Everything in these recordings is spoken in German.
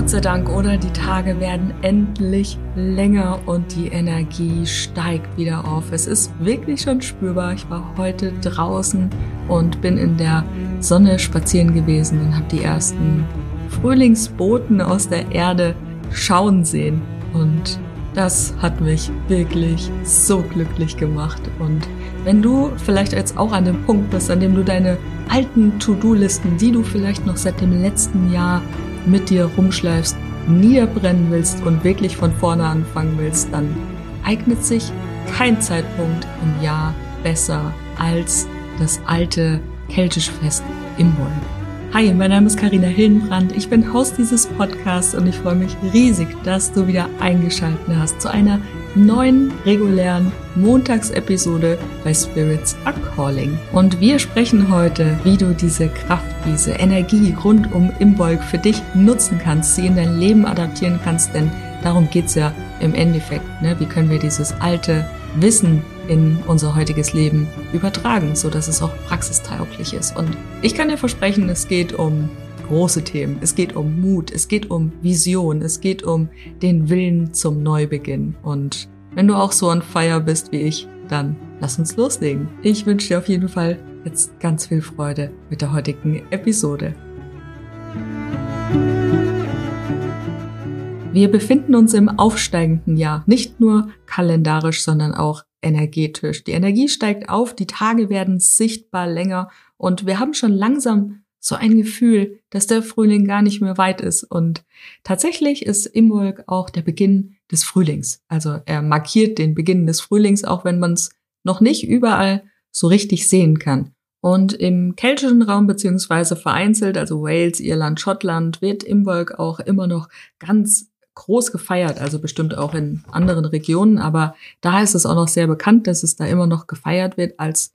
Gott sei Dank, oder? Die Tage werden endlich länger und die Energie steigt wieder auf. Es ist wirklich schon spürbar. Ich war heute draußen und bin in der Sonne spazieren gewesen und habe die ersten Frühlingsboten aus der Erde schauen sehen. Und das hat mich wirklich so glücklich gemacht. Und wenn du vielleicht jetzt auch an dem Punkt bist, an dem du deine alten To-Do-Listen, die du vielleicht noch seit dem letzten Jahr mit dir rumschleifst, niederbrennen willst und wirklich von vorne anfangen willst, dann eignet sich kein Zeitpunkt im Jahr besser als das alte keltische Fest im Wollen. Hi, mein Name ist Karina Hillenbrand. Ich bin Host dieses Podcasts und ich freue mich riesig, dass du wieder eingeschaltet hast zu einer neuen regulären Montagsepisode bei Spirits Are Calling. Und wir sprechen heute, wie du diese Kraft, diese Energie rund um Imbolg für dich nutzen kannst, sie in dein Leben adaptieren kannst, denn darum geht's ja im Endeffekt. Ne? Wie können wir dieses alte Wissen in unser heutiges Leben übertragen, so dass es auch praxistauglich ist. Und ich kann dir versprechen, es geht um große Themen. Es geht um Mut, es geht um Vision, es geht um den Willen zum Neubeginn. Und wenn du auch so on fire bist wie ich, dann lass uns loslegen. Ich wünsche dir auf jeden Fall jetzt ganz viel Freude mit der heutigen Episode. Wir befinden uns im aufsteigenden Jahr, nicht nur kalendarisch, sondern auch energetisch. Die Energie steigt auf, die Tage werden sichtbar länger und wir haben schon langsam so ein Gefühl, dass der Frühling gar nicht mehr weit ist. Und tatsächlich ist Imbolg auch der Beginn des Frühlings. Also er markiert den Beginn des Frühlings, auch wenn man es noch nicht überall so richtig sehen kann. Und im keltischen Raum beziehungsweise vereinzelt, also Wales, Irland, Schottland, wird Imbolg auch immer noch ganz groß gefeiert, also bestimmt auch in anderen Regionen, aber da ist es auch noch sehr bekannt, dass es da immer noch gefeiert wird als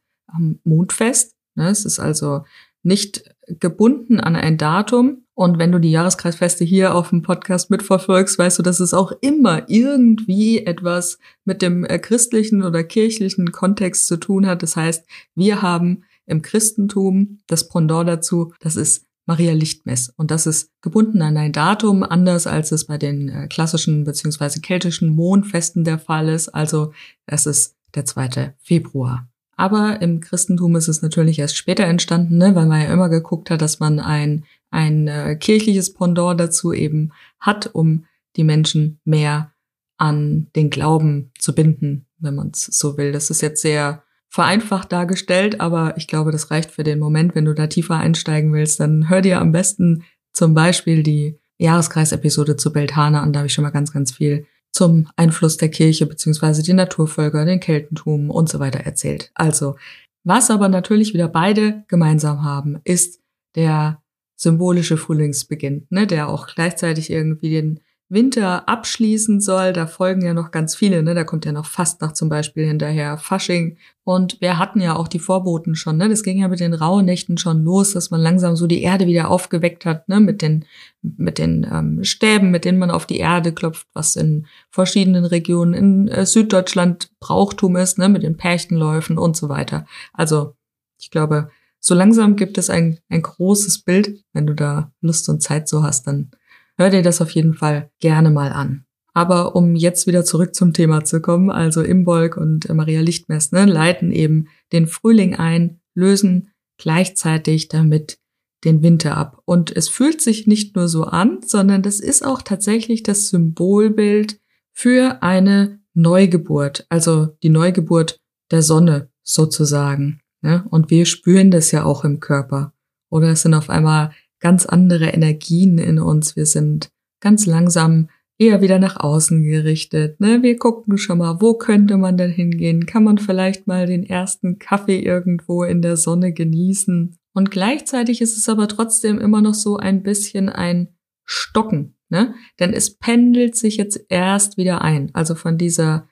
Mondfest. Ne, es ist also nicht gebunden an ein Datum. Und wenn du die Jahreskreisfeste hier auf dem Podcast mitverfolgst, weißt du, dass es auch immer irgendwie etwas mit dem äh, christlichen oder kirchlichen Kontext zu tun hat. Das heißt, wir haben im Christentum das Pendant dazu, das ist Maria Lichtmess. Und das ist gebunden an ein Datum, anders als es bei den äh, klassischen beziehungsweise keltischen Mondfesten der Fall ist. Also es ist der 2. Februar. Aber im Christentum ist es natürlich erst später entstanden, ne, weil man ja immer geguckt hat, dass man ein, ein äh, kirchliches Pendant dazu eben hat, um die Menschen mehr an den Glauben zu binden, wenn man es so will. Das ist jetzt sehr vereinfacht dargestellt, aber ich glaube, das reicht für den Moment. Wenn du da tiefer einsteigen willst, dann hör dir am besten zum Beispiel die Jahreskreisepisode zu Beltane an. Da habe ich schon mal ganz, ganz viel zum Einfluss der Kirche beziehungsweise die Naturvölker, den Keltentum und so weiter erzählt. Also, was aber natürlich wieder beide gemeinsam haben, ist der symbolische Frühlingsbeginn, ne, der auch gleichzeitig irgendwie den Winter abschließen soll. Da folgen ja noch ganz viele, ne? Da kommt ja noch Fastnacht zum Beispiel hinterher, Fasching. Und wir hatten ja auch die Vorboten schon, ne? Das ging ja mit den rauen Nächten schon los, dass man langsam so die Erde wieder aufgeweckt hat, ne? Mit den, mit den ähm, Stäben, mit denen man auf die Erde klopft, was in verschiedenen Regionen in äh, Süddeutschland Brauchtum ist, ne? Mit den Pärchenläufen und so weiter. Also, ich glaube, so langsam gibt es ein, ein großes Bild. Wenn du da Lust und Zeit so hast, dann hör dir das auf jeden Fall gerne mal an. Aber um jetzt wieder zurück zum Thema zu kommen, also Imbolg und Maria Lichtmess ne, leiten eben den Frühling ein, lösen gleichzeitig damit den Winter ab. Und es fühlt sich nicht nur so an, sondern das ist auch tatsächlich das Symbolbild für eine Neugeburt, also die Neugeburt der Sonne sozusagen. Ne? Und wir spüren das ja auch im Körper. Oder es sind auf einmal ganz andere Energien in uns. Wir sind ganz langsam eher wieder nach außen gerichtet. Ne? Wir gucken schon mal, wo könnte man denn hingehen? Kann man vielleicht mal den ersten Kaffee irgendwo in der Sonne genießen? Und gleichzeitig ist es aber trotzdem immer noch so ein bisschen ein Stocken, ne? Denn es pendelt sich jetzt erst wieder ein. Also von dieser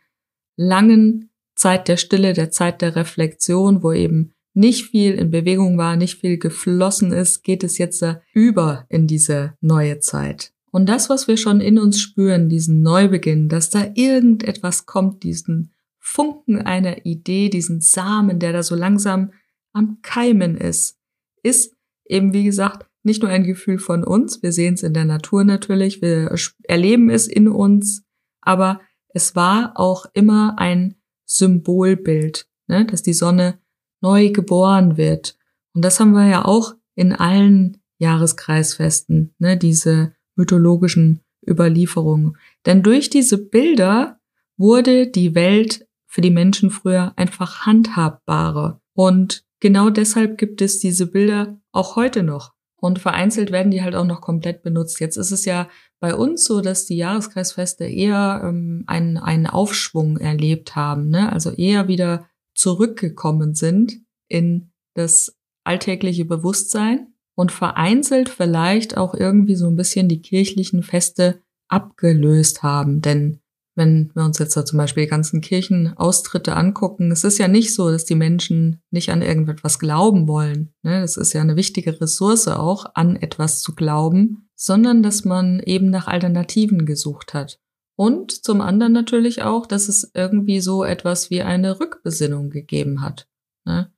langen Zeit der Stille, der Zeit der Reflexion, wo eben nicht viel in Bewegung war, nicht viel geflossen ist, geht es jetzt über in diese neue Zeit. Und das, was wir schon in uns spüren, diesen Neubeginn, dass da irgendetwas kommt, diesen Funken einer Idee, diesen Samen, der da so langsam am Keimen ist, ist eben, wie gesagt, nicht nur ein Gefühl von uns, wir sehen es in der Natur natürlich, wir erleben es in uns, aber es war auch immer ein Symbolbild, ne, dass die Sonne neu geboren wird. Und das haben wir ja auch in allen Jahreskreisfesten, ne, diese mythologischen Überlieferungen. Denn durch diese Bilder wurde die Welt für die Menschen früher einfach handhabbarer. Und genau deshalb gibt es diese Bilder auch heute noch. Und vereinzelt werden die halt auch noch komplett benutzt. Jetzt ist es ja bei uns so, dass die Jahreskreisfeste eher ähm, einen, einen Aufschwung erlebt haben, ne? also eher wieder zurückgekommen sind in das alltägliche Bewusstsein und vereinzelt vielleicht auch irgendwie so ein bisschen die kirchlichen Feste abgelöst haben. Denn wenn wir uns jetzt da zum Beispiel die ganzen Kirchenaustritte angucken, es ist ja nicht so, dass die Menschen nicht an irgendetwas glauben wollen. Ne? Das ist ja eine wichtige Ressource auch, an etwas zu glauben, sondern dass man eben nach Alternativen gesucht hat. Und zum anderen natürlich auch, dass es irgendwie so etwas wie eine Rückbesinnung gegeben hat. Ne?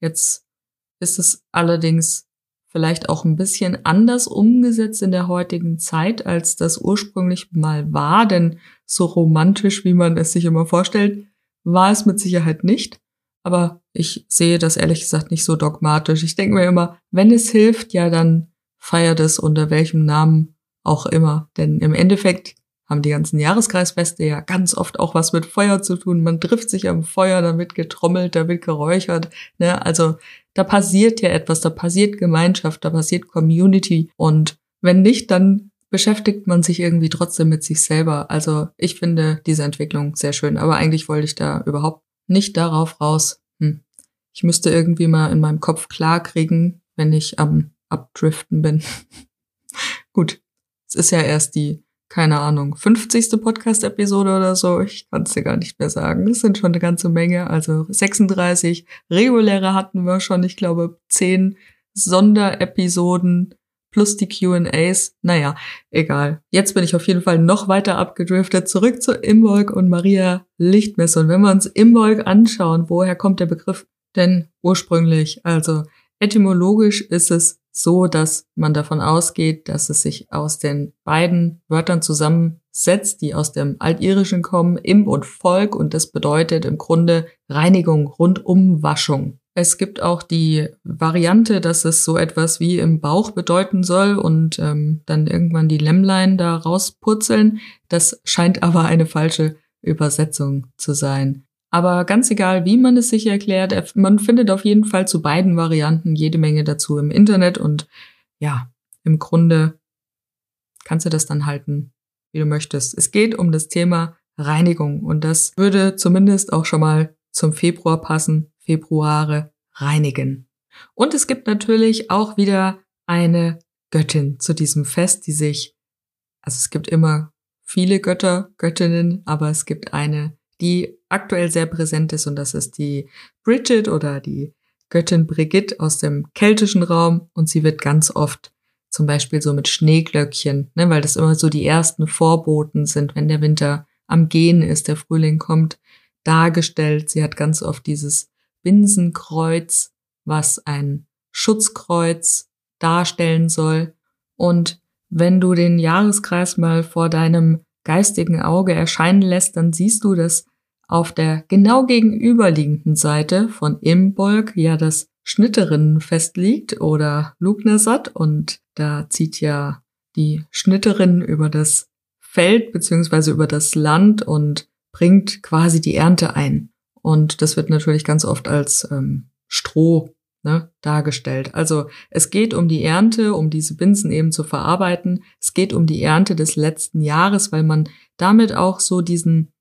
Jetzt ist es allerdings vielleicht auch ein bisschen anders umgesetzt in der heutigen Zeit, als das ursprünglich mal war, denn so romantisch, wie man es sich immer vorstellt, war es mit Sicherheit nicht. Aber ich sehe das ehrlich gesagt nicht so dogmatisch. Ich denke mir immer, wenn es hilft, ja, dann feiert es unter welchem Namen auch immer. Denn im Endeffekt haben die ganzen Jahreskreisfeste ja ganz oft auch was mit Feuer zu tun. Man trifft sich am Feuer, da wird getrommelt, da wird geräuchert. Ne? Also da passiert ja etwas, da passiert Gemeinschaft, da passiert Community. Und wenn nicht, dann beschäftigt man sich irgendwie trotzdem mit sich selber. Also ich finde diese Entwicklung sehr schön. Aber eigentlich wollte ich da überhaupt nicht darauf raus. Hm. Ich müsste irgendwie mal in meinem Kopf klar kriegen, wenn ich am Abdriften bin. Gut, es ist ja erst die keine Ahnung, 50. Podcast-Episode oder so. Ich kann es dir gar nicht mehr sagen. Das sind schon eine ganze Menge. Also 36 reguläre hatten wir schon. Ich glaube, 10 Sonderepisoden plus die Q&As. Naja, egal. Jetzt bin ich auf jeden Fall noch weiter abgedriftet. Zurück zu Imbolg und Maria Lichtmesse. Und wenn wir uns Imbolg anschauen, woher kommt der Begriff denn ursprünglich? Also etymologisch ist es so, dass man davon ausgeht, dass es sich aus den beiden Wörtern zusammensetzt, die aus dem Altirischen kommen, im und Volk, und das bedeutet im Grunde Reinigung, Rundumwaschung. Es gibt auch die Variante, dass es so etwas wie im Bauch bedeuten soll und ähm, dann irgendwann die Lämmlein da rauspurzeln. Das scheint aber eine falsche Übersetzung zu sein. Aber ganz egal, wie man es sich erklärt, man findet auf jeden Fall zu beiden Varianten jede Menge dazu im Internet und ja, im Grunde kannst du das dann halten, wie du möchtest. Es geht um das Thema Reinigung und das würde zumindest auch schon mal zum Februar passen. Februare reinigen. Und es gibt natürlich auch wieder eine Göttin zu diesem Fest, die sich, also es gibt immer viele Götter, Göttinnen, aber es gibt eine, die aktuell sehr präsent ist und das ist die Bridget oder die Göttin Brigitte aus dem keltischen Raum und sie wird ganz oft zum Beispiel so mit Schneeglöckchen, ne, weil das immer so die ersten Vorboten sind, wenn der Winter am Gehen ist, der Frühling kommt, dargestellt. Sie hat ganz oft dieses Binsenkreuz, was ein Schutzkreuz darstellen soll. Und wenn du den Jahreskreis mal vor deinem geistigen Auge erscheinen lässt, dann siehst du, dass auf der genau gegenüberliegenden Seite von Imbolg ja das Schnitterinnenfest liegt oder Lugnersat und da zieht ja die Schnitterin über das Feld beziehungsweise über das Land und bringt quasi die Ernte ein. Und das wird natürlich ganz oft als ähm, Stroh ne, dargestellt. Also es geht um die Ernte, um diese Binsen eben zu verarbeiten. Es geht um die Ernte des letzten Jahres, weil man damit auch so diesen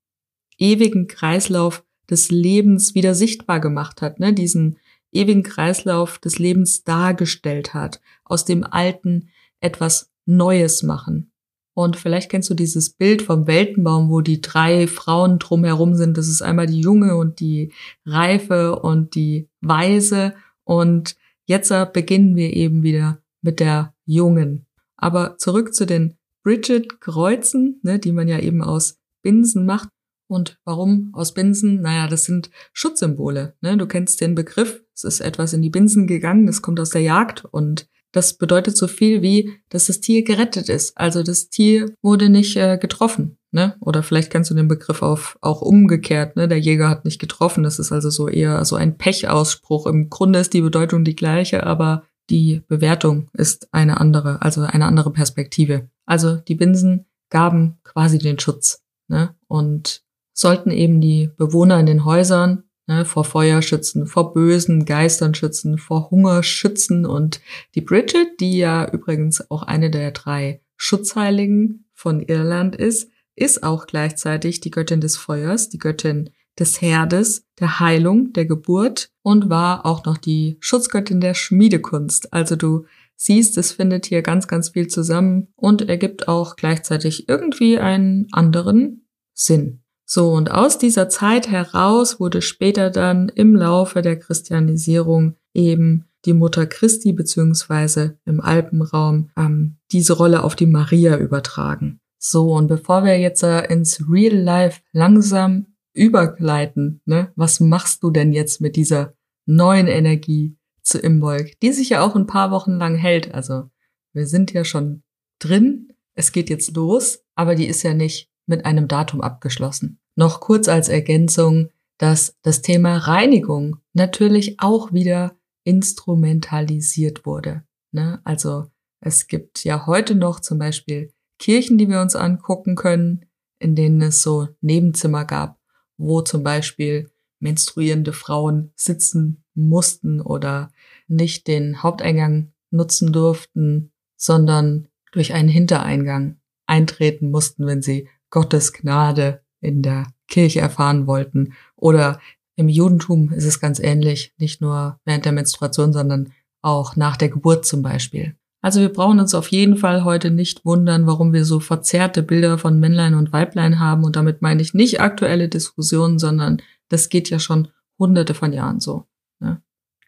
ewigen Kreislauf des Lebens wieder sichtbar gemacht hat, ne? diesen ewigen Kreislauf des Lebens dargestellt hat, aus dem Alten etwas Neues machen. Und vielleicht kennst du dieses Bild vom Weltenbaum, wo die drei Frauen drumherum sind. Das ist einmal die Junge und die Reife und die Weise. Und jetzt beginnen wir eben wieder mit der Jungen. Aber zurück zu den Bridget-Kreuzen, ne, die man ja eben aus Binsen macht. Und warum aus Binsen? Naja, das sind Schutzsymbole. Ne? Du kennst den Begriff. Es ist etwas in die Binsen gegangen. Das kommt aus der Jagd. Und das bedeutet so viel wie, dass das Tier gerettet ist. Also das Tier wurde nicht äh, getroffen. Ne? Oder vielleicht kennst du den Begriff auf, auch umgekehrt, ne? Der Jäger hat nicht getroffen. Das ist also so eher so ein Pechausspruch. Im Grunde ist die Bedeutung die gleiche, aber die Bewertung ist eine andere, also eine andere Perspektive. Also die Binsen gaben quasi den Schutz ne? und sollten eben die Bewohner in den Häusern ne, vor Feuer schützen, vor bösen Geistern schützen, vor Hunger schützen. Und die Bridget, die ja übrigens auch eine der drei Schutzheiligen von Irland ist, ist auch gleichzeitig die Göttin des Feuers, die Göttin des Herdes, der Heilung, der Geburt und war auch noch die Schutzgöttin der Schmiedekunst. Also du siehst, es findet hier ganz, ganz viel zusammen und ergibt auch gleichzeitig irgendwie einen anderen Sinn. So, und aus dieser Zeit heraus wurde später dann im Laufe der Christianisierung eben die Mutter Christi beziehungsweise im Alpenraum ähm, diese Rolle auf die Maria übertragen. So, und bevor wir jetzt äh, ins Real Life langsam übergleiten, ne, was machst du denn jetzt mit dieser neuen Energie zu Imbolg, die sich ja auch ein paar Wochen lang hält? Also, wir sind ja schon drin, es geht jetzt los, aber die ist ja nicht mit einem Datum abgeschlossen. Noch kurz als Ergänzung, dass das Thema Reinigung natürlich auch wieder instrumentalisiert wurde. Ne? Also es gibt ja heute noch zum Beispiel Kirchen, die wir uns angucken können, in denen es so Nebenzimmer gab, wo zum Beispiel menstruierende Frauen sitzen mussten oder nicht den Haupteingang nutzen durften, sondern durch einen Hintereingang eintreten mussten, wenn sie Gottes Gnade in der Kirche erfahren wollten. Oder im Judentum ist es ganz ähnlich, nicht nur während der Menstruation, sondern auch nach der Geburt zum Beispiel. Also wir brauchen uns auf jeden Fall heute nicht wundern, warum wir so verzerrte Bilder von Männlein und Weiblein haben. Und damit meine ich nicht aktuelle Diskussionen, sondern das geht ja schon hunderte von Jahren so. Ne?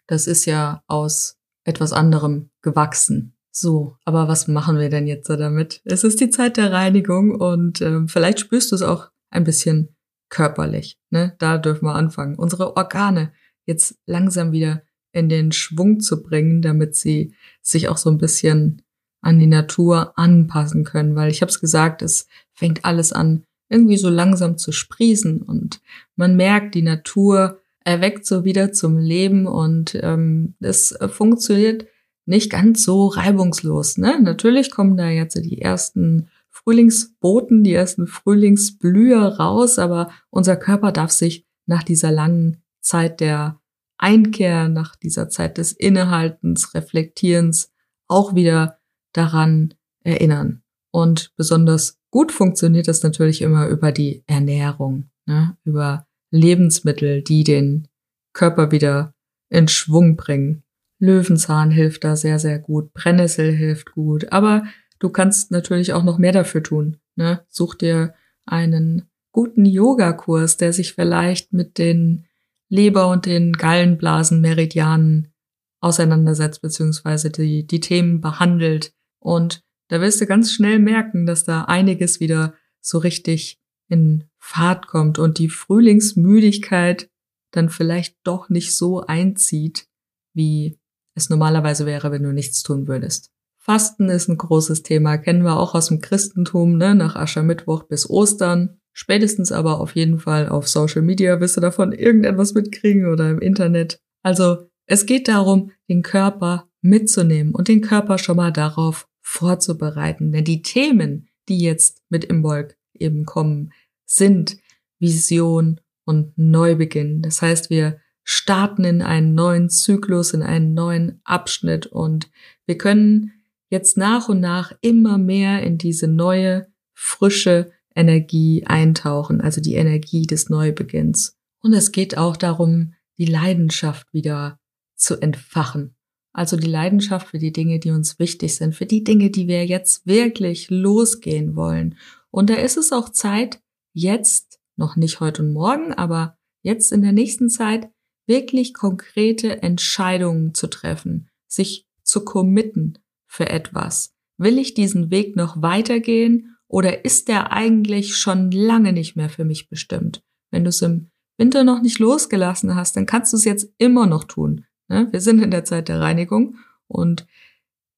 Das ist ja aus etwas anderem gewachsen. So, aber was machen wir denn jetzt damit? Es ist die Zeit der Reinigung und äh, vielleicht spürst du es auch ein bisschen körperlich. Ne? Da dürfen wir anfangen. Unsere Organe jetzt langsam wieder in den Schwung zu bringen, damit sie sich auch so ein bisschen an die Natur anpassen können. Weil ich habe es gesagt, es fängt alles an, irgendwie so langsam zu sprießen und man merkt, die Natur erweckt so wieder zum Leben und ähm, es funktioniert nicht ganz so reibungslos. Ne? Natürlich kommen da jetzt die ersten Frühlingsboten, die ersten Frühlingsblüher raus, aber unser Körper darf sich nach dieser langen Zeit der Einkehr, nach dieser Zeit des Innehaltens, Reflektierens auch wieder daran erinnern. Und besonders gut funktioniert das natürlich immer über die Ernährung, ne? über Lebensmittel, die den Körper wieder in Schwung bringen. Löwenzahn hilft da sehr, sehr gut. Brennnessel hilft gut. Aber du kannst natürlich auch noch mehr dafür tun. Ne? Such dir einen guten Yogakurs, der sich vielleicht mit den Leber- und den Gallenblasen-Meridianen auseinandersetzt, beziehungsweise die, die Themen behandelt. Und da wirst du ganz schnell merken, dass da einiges wieder so richtig in Fahrt kommt und die Frühlingsmüdigkeit dann vielleicht doch nicht so einzieht, wie es normalerweise wäre, wenn du nichts tun würdest. Fasten ist ein großes Thema, kennen wir auch aus dem Christentum, ne? nach Aschermittwoch bis Ostern. Spätestens aber auf jeden Fall auf Social Media wirst du davon irgendetwas mitkriegen oder im Internet. Also es geht darum, den Körper mitzunehmen und den Körper schon mal darauf vorzubereiten. Denn die Themen, die jetzt mit Imbolg eben kommen, sind Vision und Neubeginn. Das heißt, wir starten in einen neuen Zyklus, in einen neuen Abschnitt und wir können jetzt nach und nach immer mehr in diese neue, frische Energie eintauchen, also die Energie des Neubeginns. Und es geht auch darum, die Leidenschaft wieder zu entfachen. Also die Leidenschaft für die Dinge, die uns wichtig sind, für die Dinge, die wir jetzt wirklich losgehen wollen. Und da ist es auch Zeit, jetzt, noch nicht heute und morgen, aber jetzt in der nächsten Zeit, wirklich konkrete Entscheidungen zu treffen, sich zu committen für etwas. Will ich diesen Weg noch weitergehen oder ist der eigentlich schon lange nicht mehr für mich bestimmt? Wenn du es im Winter noch nicht losgelassen hast, dann kannst du es jetzt immer noch tun. Ne? Wir sind in der Zeit der Reinigung und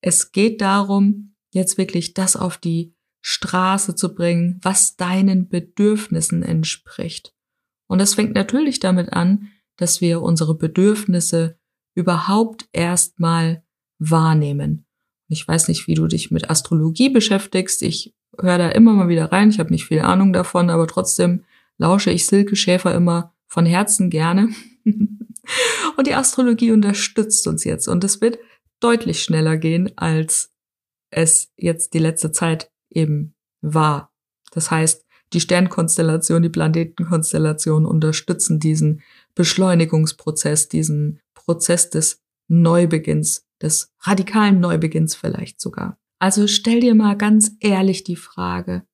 es geht darum, jetzt wirklich das auf die Straße zu bringen, was deinen Bedürfnissen entspricht. Und das fängt natürlich damit an, dass wir unsere Bedürfnisse überhaupt erstmal wahrnehmen. Ich weiß nicht, wie du dich mit Astrologie beschäftigst. Ich höre da immer mal wieder rein. Ich habe nicht viel Ahnung davon, aber trotzdem lausche ich Silke Schäfer immer von Herzen gerne. und die Astrologie unterstützt uns jetzt und es wird deutlich schneller gehen, als es jetzt die letzte Zeit eben war. Das heißt, die Sternkonstellation, die Planetenkonstellation unterstützen diesen Beschleunigungsprozess, diesen Prozess des Neubeginns, des radikalen Neubeginns vielleicht sogar. Also stell dir mal ganz ehrlich die Frage,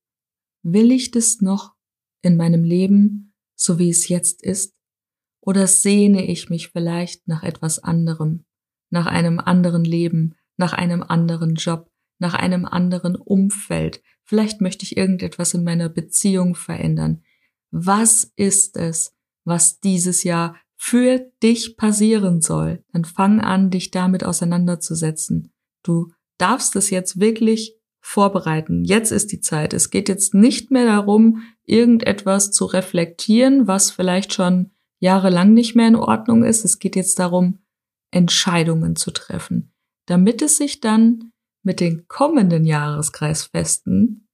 will ich das noch in meinem Leben, so wie es jetzt ist? Oder sehne ich mich vielleicht nach etwas anderem, nach einem anderen Leben, nach einem anderen Job, nach einem anderen Umfeld? Vielleicht möchte ich irgendetwas in meiner Beziehung verändern. Was ist es, was dieses Jahr für dich passieren soll? Dann fang an, dich damit auseinanderzusetzen. Du darfst es jetzt wirklich vorbereiten. Jetzt ist die Zeit. Es geht jetzt nicht mehr darum, irgendetwas zu reflektieren, was vielleicht schon jahrelang nicht mehr in Ordnung ist. Es geht jetzt darum, Entscheidungen zu treffen, damit es sich dann mit den kommenden Jahreskreisfesten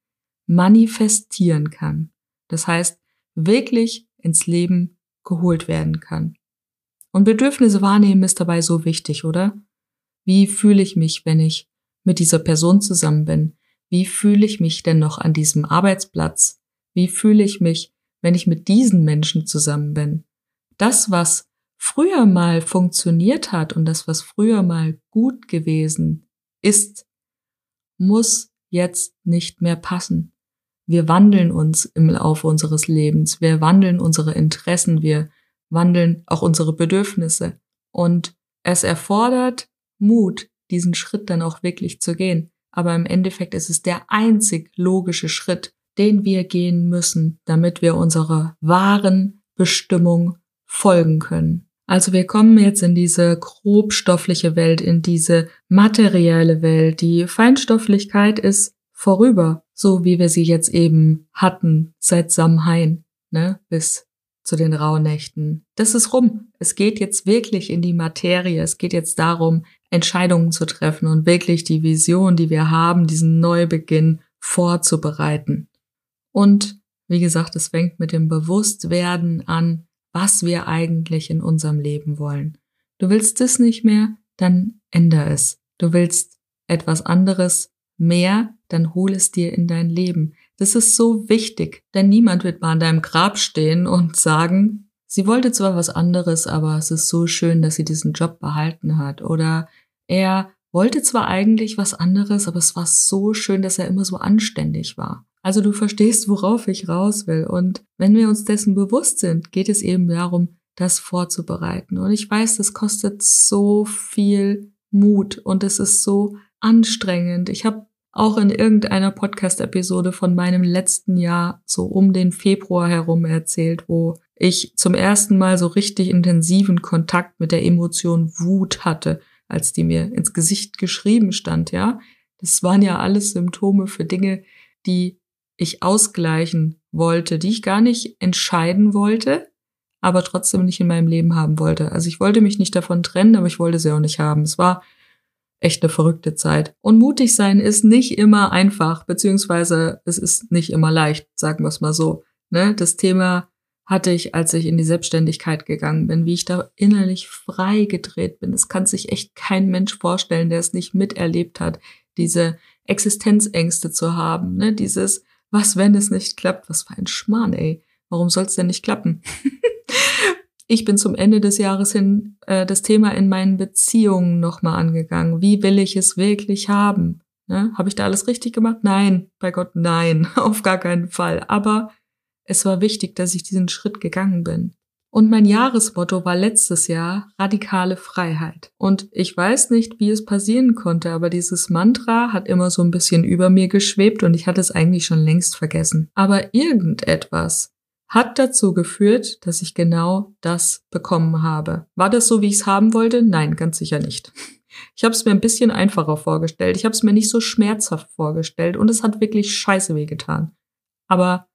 manifestieren kann. Das heißt, wirklich ins Leben geholt werden kann. Und Bedürfnisse wahrnehmen ist dabei so wichtig, oder? Wie fühle ich mich, wenn ich mit dieser Person zusammen bin? Wie fühle ich mich denn noch an diesem Arbeitsplatz? Wie fühle ich mich, wenn ich mit diesen Menschen zusammen bin? das, was früher mal funktioniert hat und das, was früher mal gut gewesen ist, muss jetzt nicht mehr passen. Wir wandeln uns im Laufe unseres Lebens, wir wandeln unsere Interessen, wir wandeln auch unsere Bedürfnisse. Und es erfordert Mut, diesen Schritt dann auch wirklich zu gehen. Aber im Endeffekt ist es der einzig logische Schritt, den wir gehen müssen, damit wir unserer wahren Bestimmung folgen können. Also wir kommen jetzt in diese grobstoffliche Welt, in diese materielle Welt. Die Feinstofflichkeit ist vorüber, so wie wir sie jetzt eben hatten seit Samhain, ne, bis zu den Rauhnächten. Das ist rum. Es geht jetzt wirklich in die Materie. Es geht jetzt darum, Entscheidungen zu treffen und wirklich die Vision, die wir haben, diesen Neubeginn vorzubereiten. Und wie gesagt, es fängt mit dem Bewusstwerden an, was wir eigentlich in unserem Leben wollen. Du willst es nicht mehr, dann änder es. Du willst etwas anderes mehr, dann hol es dir in dein Leben. Das ist so wichtig, denn niemand wird mal an deinem Grab stehen und sagen, sie wollte zwar was anderes, aber es ist so schön, dass sie diesen Job behalten hat. Oder er wollte zwar eigentlich was anderes, aber es war so schön, dass er immer so anständig war. Also du verstehst, worauf ich raus will. Und wenn wir uns dessen bewusst sind, geht es eben darum, das vorzubereiten. Und ich weiß, das kostet so viel Mut und es ist so anstrengend. Ich habe auch in irgendeiner Podcast-Episode von meinem letzten Jahr so um den Februar herum erzählt, wo ich zum ersten Mal so richtig intensiven Kontakt mit der Emotion Wut hatte, als die mir ins Gesicht geschrieben stand, ja. Das waren ja alles Symptome für Dinge, die ich ausgleichen wollte, die ich gar nicht entscheiden wollte, aber trotzdem nicht in meinem Leben haben wollte. Also ich wollte mich nicht davon trennen, aber ich wollte sie auch nicht haben. Es war echt eine verrückte Zeit. Und mutig sein ist nicht immer einfach, beziehungsweise es ist nicht immer leicht, sagen wir es mal so. Ne? Das Thema hatte ich, als ich in die Selbstständigkeit gegangen bin, wie ich da innerlich frei gedreht bin. Das kann sich echt kein Mensch vorstellen, der es nicht miterlebt hat, diese Existenzängste zu haben, ne? dieses was, wenn es nicht klappt? Was für ein Schmarrn, ey. Warum soll es denn nicht klappen? ich bin zum Ende des Jahres hin äh, das Thema in meinen Beziehungen nochmal angegangen. Wie will ich es wirklich haben? Ne? Habe ich da alles richtig gemacht? Nein, bei Gott, nein, auf gar keinen Fall. Aber es war wichtig, dass ich diesen Schritt gegangen bin. Und mein Jahresmotto war letztes Jahr radikale Freiheit. Und ich weiß nicht, wie es passieren konnte, aber dieses Mantra hat immer so ein bisschen über mir geschwebt und ich hatte es eigentlich schon längst vergessen. Aber irgendetwas hat dazu geführt, dass ich genau das bekommen habe. War das so, wie ich es haben wollte? Nein, ganz sicher nicht. Ich habe es mir ein bisschen einfacher vorgestellt. Ich habe es mir nicht so schmerzhaft vorgestellt und es hat wirklich scheiße wehgetan. Aber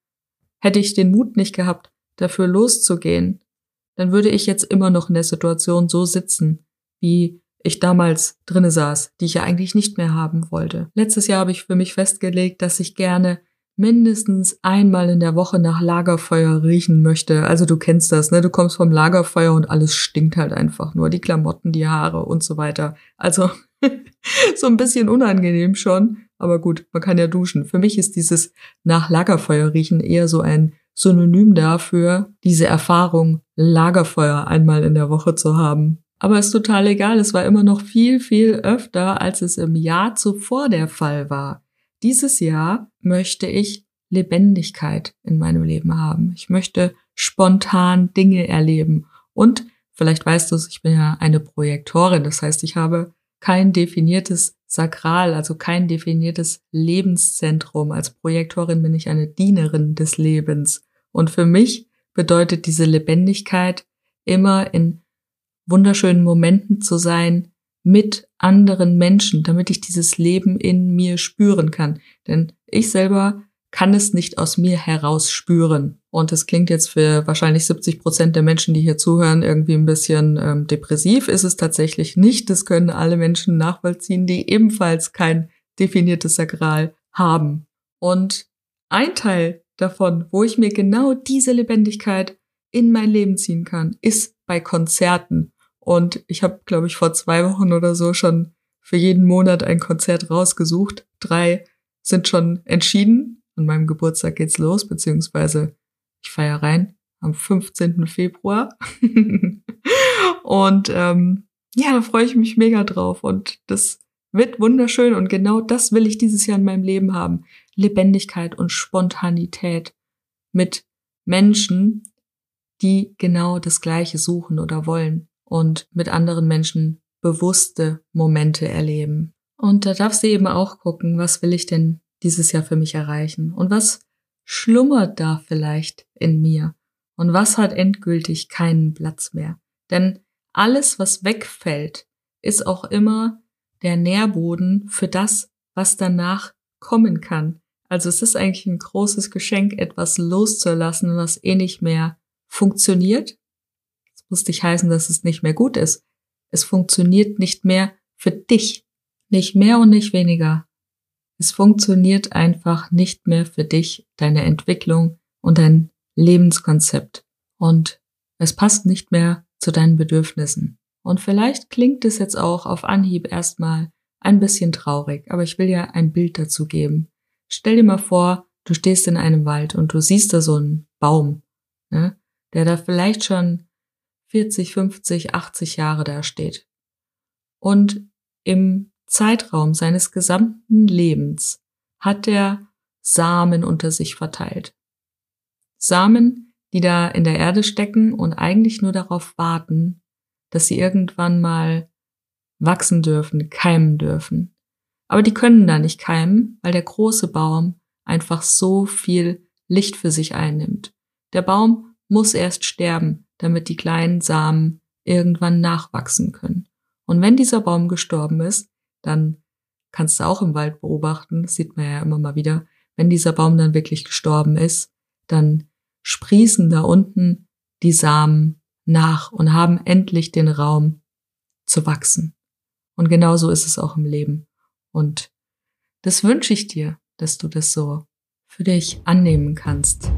hätte ich den Mut nicht gehabt, dafür loszugehen, dann würde ich jetzt immer noch in der Situation so sitzen, wie ich damals drinne saß, die ich ja eigentlich nicht mehr haben wollte. Letztes Jahr habe ich für mich festgelegt, dass ich gerne mindestens einmal in der Woche nach Lagerfeuer riechen möchte. Also du kennst das, ne? Du kommst vom Lagerfeuer und alles stinkt halt einfach nur. Die Klamotten, die Haare und so weiter. Also so ein bisschen unangenehm schon. Aber gut, man kann ja duschen. Für mich ist dieses nach Lagerfeuer riechen eher so ein Synonym dafür, diese Erfahrung, Lagerfeuer einmal in der Woche zu haben. Aber ist total egal. Es war immer noch viel, viel öfter, als es im Jahr zuvor der Fall war. Dieses Jahr möchte ich Lebendigkeit in meinem Leben haben. Ich möchte spontan Dinge erleben. Und vielleicht weißt du es, ich bin ja eine Projektorin. Das heißt, ich habe kein definiertes Sakral, also kein definiertes Lebenszentrum. Als Projektorin bin ich eine Dienerin des Lebens. Und für mich bedeutet diese Lebendigkeit immer in wunderschönen Momenten zu sein, mit anderen Menschen, damit ich dieses Leben in mir spüren kann. Denn ich selber kann es nicht aus mir heraus spüren. Und das klingt jetzt für wahrscheinlich 70 Prozent der Menschen, die hier zuhören, irgendwie ein bisschen ähm, depressiv. Ist es tatsächlich nicht. Das können alle Menschen nachvollziehen, die ebenfalls kein definiertes Sakral haben. Und ein Teil davon, wo ich mir genau diese Lebendigkeit in mein Leben ziehen kann, ist bei Konzerten. Und ich habe, glaube ich, vor zwei Wochen oder so schon für jeden Monat ein Konzert rausgesucht. Drei sind schon entschieden. An meinem Geburtstag geht's los, beziehungsweise ich feiere rein am 15. Februar. und ähm, ja, da freue ich mich mega drauf. Und das wird wunderschön. Und genau das will ich dieses Jahr in meinem Leben haben. Lebendigkeit und Spontanität mit Menschen, die genau das Gleiche suchen oder wollen und mit anderen Menschen bewusste Momente erleben. Und da darf sie eben auch gucken, was will ich denn dieses Jahr für mich erreichen und was schlummert da vielleicht in mir und was hat endgültig keinen Platz mehr. Denn alles, was wegfällt, ist auch immer der Nährboden für das, was danach kommen kann. Also es ist eigentlich ein großes Geschenk, etwas loszulassen, was eh nicht mehr funktioniert, muss nicht heißen, dass es nicht mehr gut ist. Es funktioniert nicht mehr für dich. Nicht mehr und nicht weniger. Es funktioniert einfach nicht mehr für dich, deine Entwicklung und dein Lebenskonzept. Und es passt nicht mehr zu deinen Bedürfnissen. Und vielleicht klingt es jetzt auch auf Anhieb erstmal ein bisschen traurig, aber ich will dir ein Bild dazu geben. Stell dir mal vor, du stehst in einem Wald und du siehst da so einen Baum, ne, der da vielleicht schon 40, 50, 80 Jahre da steht. Und im Zeitraum seines gesamten Lebens hat er Samen unter sich verteilt. Samen, die da in der Erde stecken und eigentlich nur darauf warten, dass sie irgendwann mal wachsen dürfen, keimen dürfen. Aber die können da nicht keimen, weil der große Baum einfach so viel Licht für sich einnimmt. Der Baum muss erst sterben, damit die kleinen Samen irgendwann nachwachsen können. Und wenn dieser Baum gestorben ist, dann kannst du auch im Wald beobachten, das sieht man ja immer mal wieder, wenn dieser Baum dann wirklich gestorben ist, dann sprießen da unten die Samen nach und haben endlich den Raum zu wachsen. Und genauso ist es auch im Leben. Und das wünsche ich dir, dass du das so für dich annehmen kannst.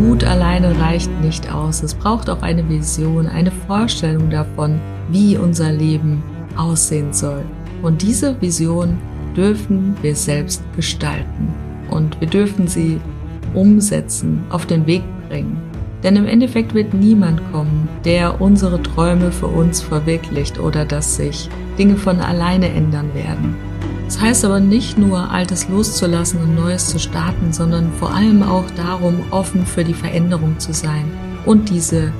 Mut alleine reicht nicht aus. Es braucht auch eine Vision, eine Vorstellung davon, wie unser Leben aussehen soll. Und diese Vision dürfen wir selbst gestalten. Und wir dürfen sie umsetzen, auf den Weg bringen. Denn im Endeffekt wird niemand kommen, der unsere Träume für uns verwirklicht oder dass sich Dinge von alleine ändern werden. Das heißt aber nicht nur, Altes loszulassen und Neues zu starten, sondern vor allem auch darum, offen für die Veränderung zu sein und diese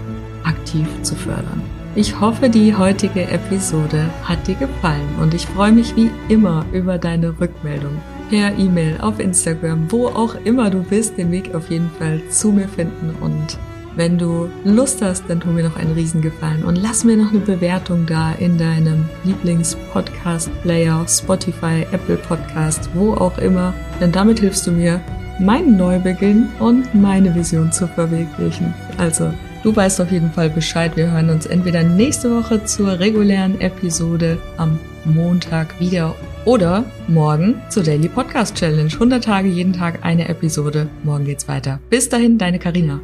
aktiv zu fördern. Ich hoffe, die heutige Episode hat dir gefallen und ich freue mich wie immer über deine Rückmeldung. Per E-Mail, auf Instagram, wo auch immer du bist, den Weg auf jeden Fall zu mir finden und Wenn du Lust hast, dann tu mir noch einen Riesengefallen und lass mir noch eine Bewertung da in deinem Lieblings-Podcast-Player, Spotify, Apple Podcast, wo auch immer. Denn damit hilfst du mir, meinen Neubeginn und meine Vision zu verwirklichen. Also, du weißt auf jeden Fall Bescheid. Wir hören uns entweder nächste Woche zur regulären Episode am Montag wieder oder morgen zur Daily Podcast Challenge. 100 Tage, jeden Tag eine Episode. Morgen geht's weiter. Bis dahin, deine Karina.